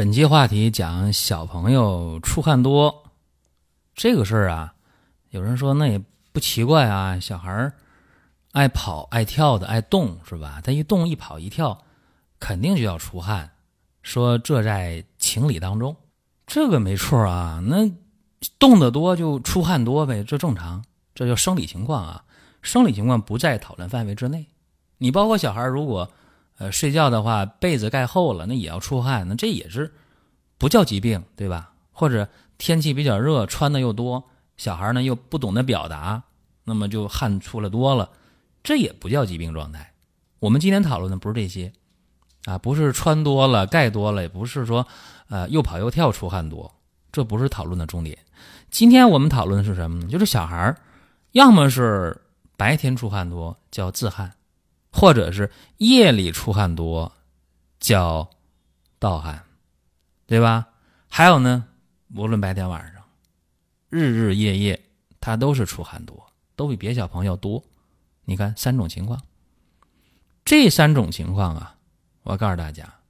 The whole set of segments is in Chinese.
本期话题讲小朋友出汗多这个事儿啊，有人说那也不奇怪啊，小孩儿爱跑爱跳的爱动是吧？他一动一跑一跳，肯定就要出汗，说这在情理当中，这个没错啊。那动得多就出汗多呗，这正常，这叫生理情况啊。生理情况不在讨论范围之内。你包括小孩如果。呃，睡觉的话，被子盖厚了，那也要出汗，那这也是不叫疾病，对吧？或者天气比较热，穿的又多，小孩呢又不懂得表达，那么就汗出了多了，这也不叫疾病状态。我们今天讨论的不是这些，啊，不是穿多了盖多了，也不是说呃又跑又跳出汗多，这不是讨论的重点。今天我们讨论的是什么呢？就是小孩要么是白天出汗多，叫自汗。或者是夜里出汗多，叫盗汗，对吧？还有呢，无论白天晚上，日日夜夜，他都是出汗多，都比别小朋友多。你看三种情况，这三种情况啊，我告诉大家，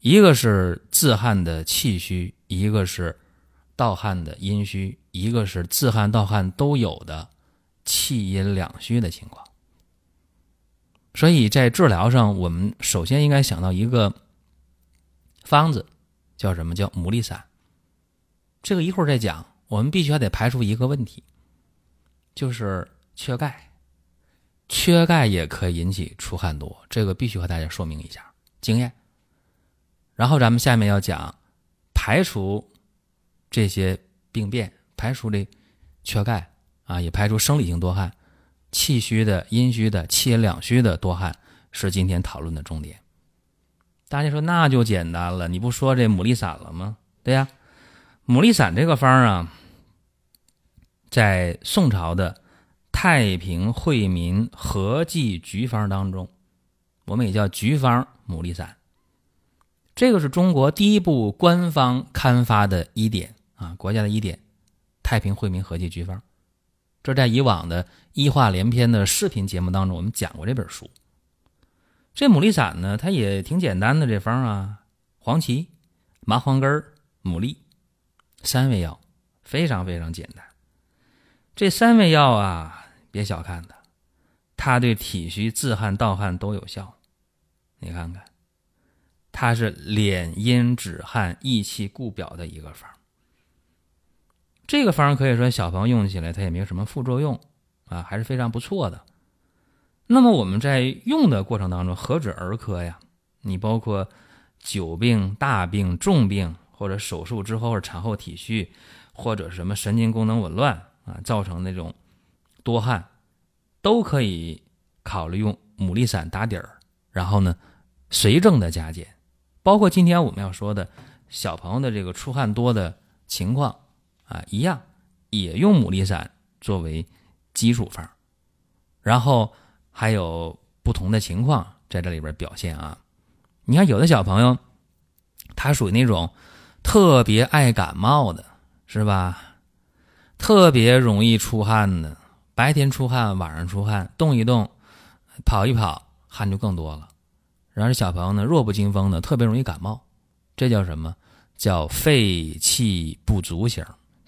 一个是自汗的气虚，一个是盗汗的阴虚，一个是自汗盗汗都有的气阴两虚的情况。所以在治疗上，我们首先应该想到一个方子，叫什么叫牡蛎散。这个一会儿再讲。我们必须还得排除一个问题，就是缺钙。缺钙也可以引起出汗多，这个必须和大家说明一下经验。然后咱们下面要讲排除这些病变，排除这缺钙啊，也排除生理性多汗。气虚的、阴虚的、气阴两虚的多汗是今天讨论的重点。大家说那就简单了，你不说这牡蛎散了吗？对呀，牡蛎散这个方啊，在宋朝的《太平惠民合剂局方》当中，我们也叫局方牡蛎散。这个是中国第一部官方刊发的医典啊，国家的医典《太平惠民合剂局方》。这在以往的医话连篇的视频节目当中，我们讲过这本书。这牡蛎散呢，它也挺简单的，这方啊，黄芪、麻黄根、牡蛎三味药，非常非常简单。这三味药啊，别小看它，它对体虚、自汗、盗汗都有效。你看看，它是敛阴止汗、益气固表的一个方。这个方可以说小朋友用起来它也没有什么副作用啊，还是非常不错的。那么我们在用的过程当中，何止儿科呀？你包括久病、大病、重病，或者手术之后产后体虚，或者什么神经功能紊乱啊，造成那种多汗，都可以考虑用牡蛎散打底儿，然后呢随症的加减。包括今天我们要说的小朋友的这个出汗多的情况。啊，一样，也用牡蛎散作为基础方，然后还有不同的情况在这里边表现啊。你看，有的小朋友他属于那种特别爱感冒的，是吧？特别容易出汗的，白天出汗，晚上出汗，动一动，跑一跑，汗就更多了。然后这小朋友呢，弱不禁风的，特别容易感冒，这叫什么？叫肺气不足型。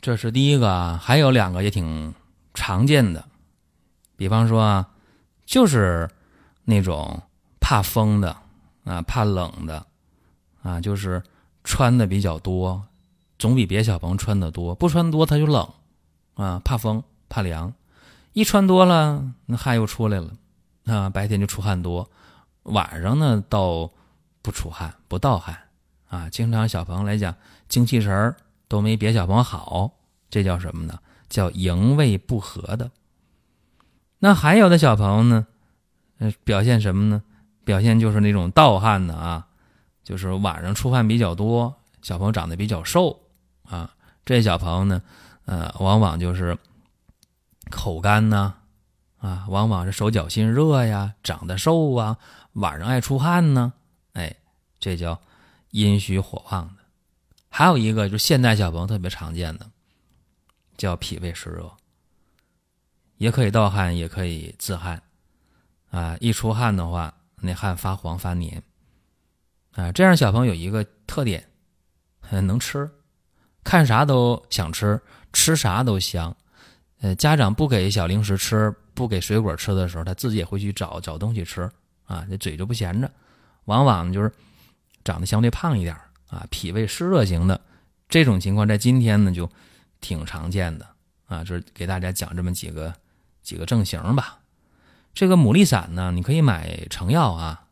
这是第一个啊，还有两个也挺常见的，比方说啊，就是那种怕风的啊，怕冷的啊，就是穿的比较多，总比别小朋友穿的多，不穿多他就冷啊，怕风怕凉，一穿多了那汗又出来了啊，白天就出汗多，晚上呢倒不出汗不盗汗啊，经常小朋友来讲精气神儿。都没别小朋友好，这叫什么呢？叫营卫不和的。那还有的小朋友呢，呃，表现什么呢？表现就是那种盗汗的啊，就是晚上出汗比较多，小朋友长得比较瘦啊，这小朋友呢，呃，往往就是口干呐，啊，往往是手脚心热呀，长得瘦啊，晚上爱出汗呢，哎，这叫阴虚火旺的。还有一个就是现代小朋友特别常见的，叫脾胃湿热，也可以盗汗，也可以自汗，啊，一出汗的话，那汗发黄发黏。啊，这样小朋友有一个特点，能吃，看啥都想吃，吃啥都香。呃，家长不给小零食吃，不给水果吃的时候，他自己也会去找找东西吃。啊，这嘴就不闲着，往往就是长得相对胖一点啊，脾胃湿热型的这种情况，在今天呢就挺常见的啊。就是给大家讲这么几个几个症型吧。这个牡蛎散呢，你可以买成药啊，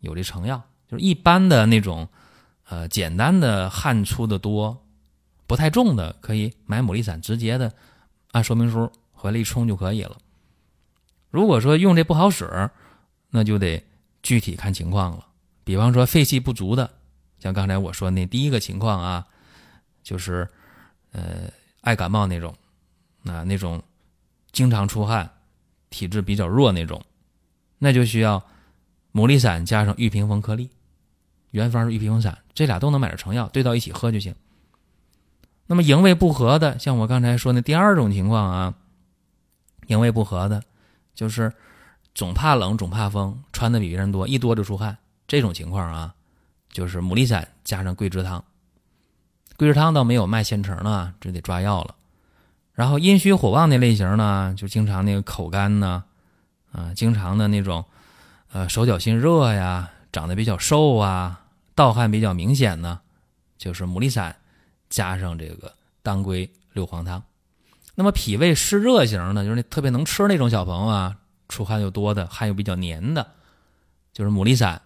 有这成药。就是一般的那种，呃，简单的汗出的多，不太重的，可以买牡蛎散，直接的按说明书回来一冲就可以了。如果说用这不好使，那就得具体看情况了。比方说肺气不足的，像刚才我说那第一个情况啊，就是呃爱感冒那种，啊那种经常出汗，体质比较弱那种，那就需要。牡蛎散加上玉屏风颗粒，原方是玉屏风散，这俩都能买着成药，兑到一起喝就行。那么营卫不和的，像我刚才说那第二种情况啊，营卫不和的，就是总怕冷、总怕风，穿的比别人多，一多就出汗，这种情况啊，就是牡蛎散加上桂枝汤。桂枝汤倒没有卖现成的，这得抓药了。然后阴虚火旺那类型呢，就经常那个口干呢，啊，经常的那种。呃，手脚心热呀，长得比较瘦啊，盗汗比较明显呢，就是牡蛎散加上这个当归六黄汤。那么脾胃湿热型的，就是那特别能吃那种小朋友啊，出汗又多的，汗又比较黏的，就是牡蛎散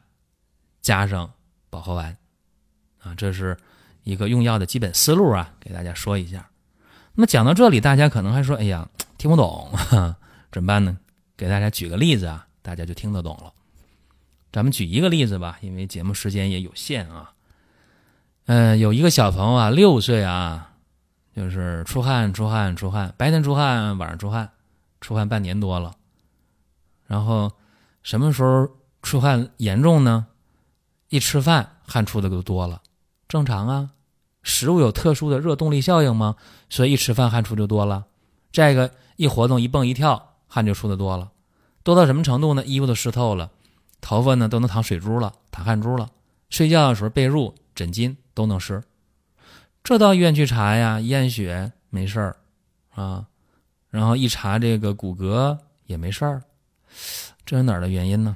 加上保和丸啊，这是一个用药的基本思路啊，给大家说一下。那么讲到这里，大家可能还说，哎呀，听不懂，怎么办呢？给大家举个例子啊，大家就听得懂了。咱们举一个例子吧，因为节目时间也有限啊。嗯，有一个小朋友啊，六岁啊，就是出汗、出汗、出汗，白天出汗，晚上出汗，出汗半年多了。然后什么时候出汗严重呢？一吃饭汗出的就多了，正常啊。食物有特殊的热动力效应吗？所以一吃饭汗出就多了。这个一活动、一蹦一跳，汗就出的多了。多到什么程度呢？衣服都湿透了。头发呢都能淌水珠了，淌汗珠了。睡觉的时候被褥、枕巾都能湿。这到医院去查呀，验血没事儿啊，然后一查这个骨骼也没事儿。这是哪儿的原因呢？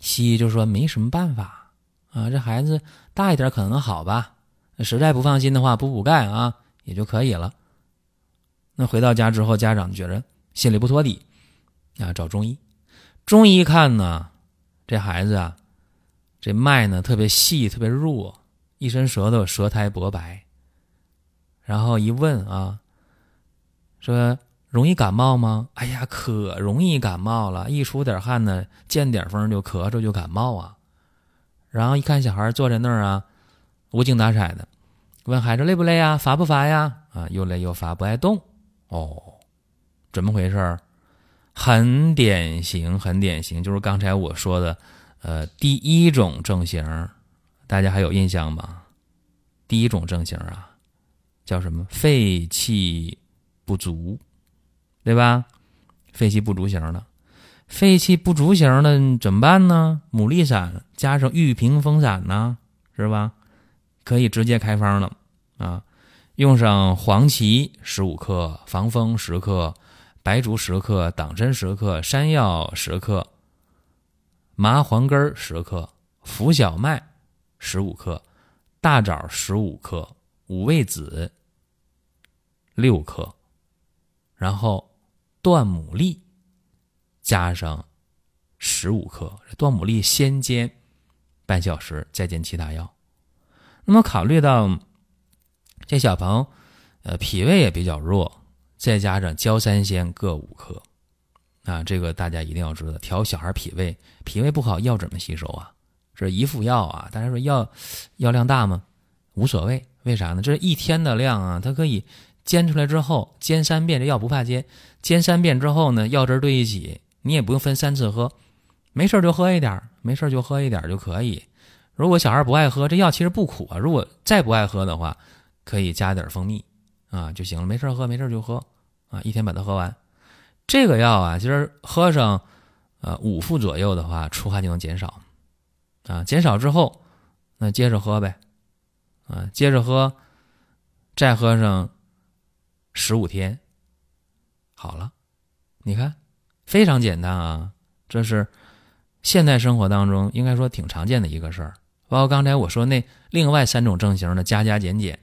西医就说没什么办法啊，这孩子大一点可能好吧。实在不放心的话，补补钙啊也就可以了。那回到家之后，家长觉着心里不托底啊，找中医。中医看呢，这孩子啊，这脉呢特别细，特别弱，一伸舌头，舌苔薄白。然后一问啊，说容易感冒吗？哎呀，可容易感冒了，一出点汗呢，见点风就咳嗽，就感冒啊。然后一看小孩坐在那儿啊，无精打采的，问孩子累不累啊？乏不乏呀？啊，又累又乏，不爱动。哦，怎么回事？很典型，很典型，就是刚才我说的，呃，第一种症型，大家还有印象吗？第一种症型啊，叫什么？肺气不足，对吧？肺气不足型的，肺气不足型的怎么办呢？牡蛎散加上玉屏风散呢，是吧？可以直接开方了啊，用上黄芪十五克，防风十克。白术十克，党参十克，山药十克，麻黄根十克，浮小麦十五克，大枣十五克，五味子六克，然后断牡蛎加上十五克，断牡蛎先煎半小时，再煎其他药。那么考虑到这小朋友，呃，脾胃也比较弱。再加上焦三仙各五克，啊，这个大家一定要知道，调小孩脾胃，脾胃不好，药怎么吸收啊？这一副药啊，大家说药药量大吗？无所谓，为啥呢？这一天的量啊，它可以煎出来之后煎三遍，这药不怕煎。煎三遍之后呢，药汁兑一起，你也不用分三次喝，没事就喝一点，没事就喝一点就可以。如果小孩不爱喝，这药其实不苦啊。如果再不爱喝的话，可以加点蜂蜜啊就行了。没事喝，没事就喝啊，一天把它喝完。这个药啊，今儿喝上呃五副左右的话，出汗就能减少啊。减少之后，那接着喝呗。啊，接着喝，再喝上十五天，好了。你看，非常简单啊，这是现代生活当中应该说挺常见的一个事儿。包括刚才我说那另外三种症型的加加减减，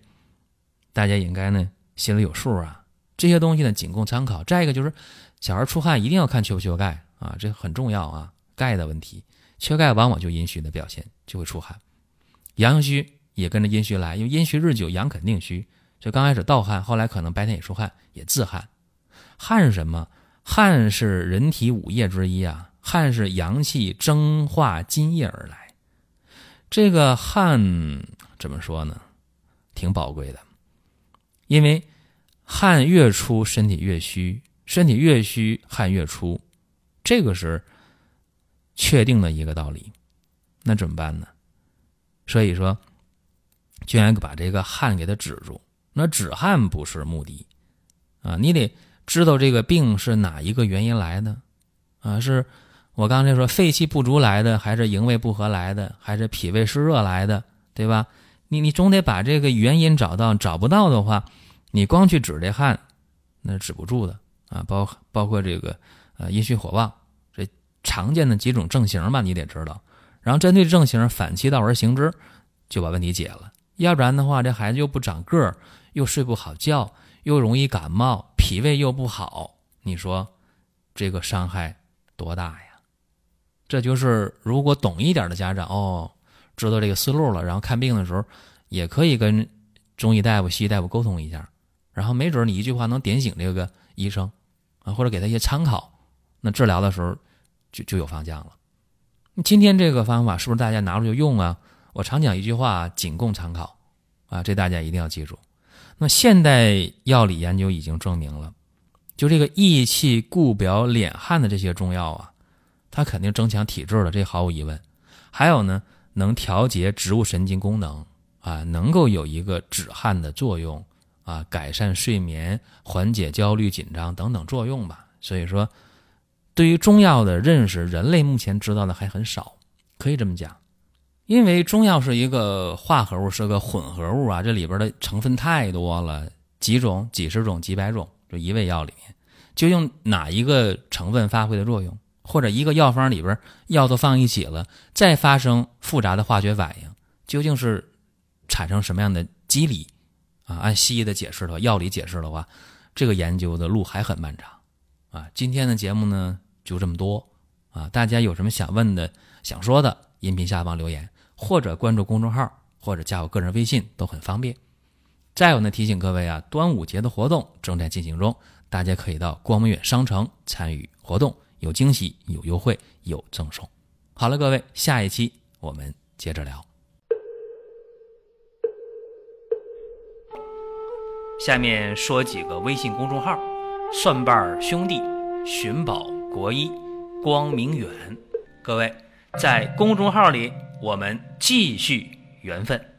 大家应该呢心里有数啊。这些东西呢仅供参考。再一个就是小孩出汗一定要看缺不缺钙啊，这很重要啊。钙的问题，缺钙往往就阴虚的表现，就会出汗，阳虚。也跟着阴虚来，因为阴虚日久，阳肯定虚。就刚开始盗汗，后来可能白天也出汗，也自汗。汗是什么？汗是人体五液之一啊。汗是阳气蒸化津液而来。这个汗怎么说呢？挺宝贵的，因为汗越出，身体越虚；身体越虚，汗越出。这个是确定的一个道理。那怎么办呢？所以说。就应该把这个汗给它止住。那止汗不是目的啊，你得知道这个病是哪一个原因来的啊？是我刚才说肺气不足来的，还是营卫不和来的，还是脾胃湿热来的，对吧？你你总得把这个原因找到。找不到的话，你光去止这汗，那止不住的啊。包包括这个呃阴虚火旺，这常见的几种症型吧，你得知道。然后针对症型反其道而行之，就把问题解了。要不然的话，这孩子又不长个儿，又睡不好觉，又容易感冒，脾胃又不好，你说这个伤害多大呀？这就是如果懂一点的家长哦，知道这个思路了，然后看病的时候也可以跟中医大夫、西医大夫沟通一下，然后没准你一句话能点醒这个医生啊，或者给他一些参考，那治疗的时候就就有方向了。今天这个方法是不是大家拿出去用啊？我常讲一句话，仅供参考，啊，这大家一定要记住。那现代药理研究已经证明了，就这个益气固表敛汗的这些中药啊，它肯定增强体质的，这毫无疑问。还有呢，能调节植物神经功能啊，能够有一个止汗的作用啊，改善睡眠、缓解焦虑紧张等等作用吧。所以说，对于中药的认识，人类目前知道的还很少，可以这么讲。因为中药是一个化合物，是个混合物啊，这里边的成分太多了，几种、几十种、几百种，就一味药里面，究竟哪一个成分发挥的作用，或者一个药方里边药都放一起了，再发生复杂的化学反应，究竟是产生什么样的机理啊？按西医的解释的话，药理解释的话，这个研究的路还很漫长啊。今天的节目呢就这么多啊，大家有什么想问的、想说的，音频下方留言。或者关注公众号，或者加我个人微信都很方便。再有呢，提醒各位啊，端午节的活动正在进行中，大家可以到光明远商城参与活动，有惊喜、有优惠、有赠送。好了，各位，下一期我们接着聊。下面说几个微信公众号：蒜瓣兄弟、寻宝国医、光明远。各位在公众号里。我们继续缘分。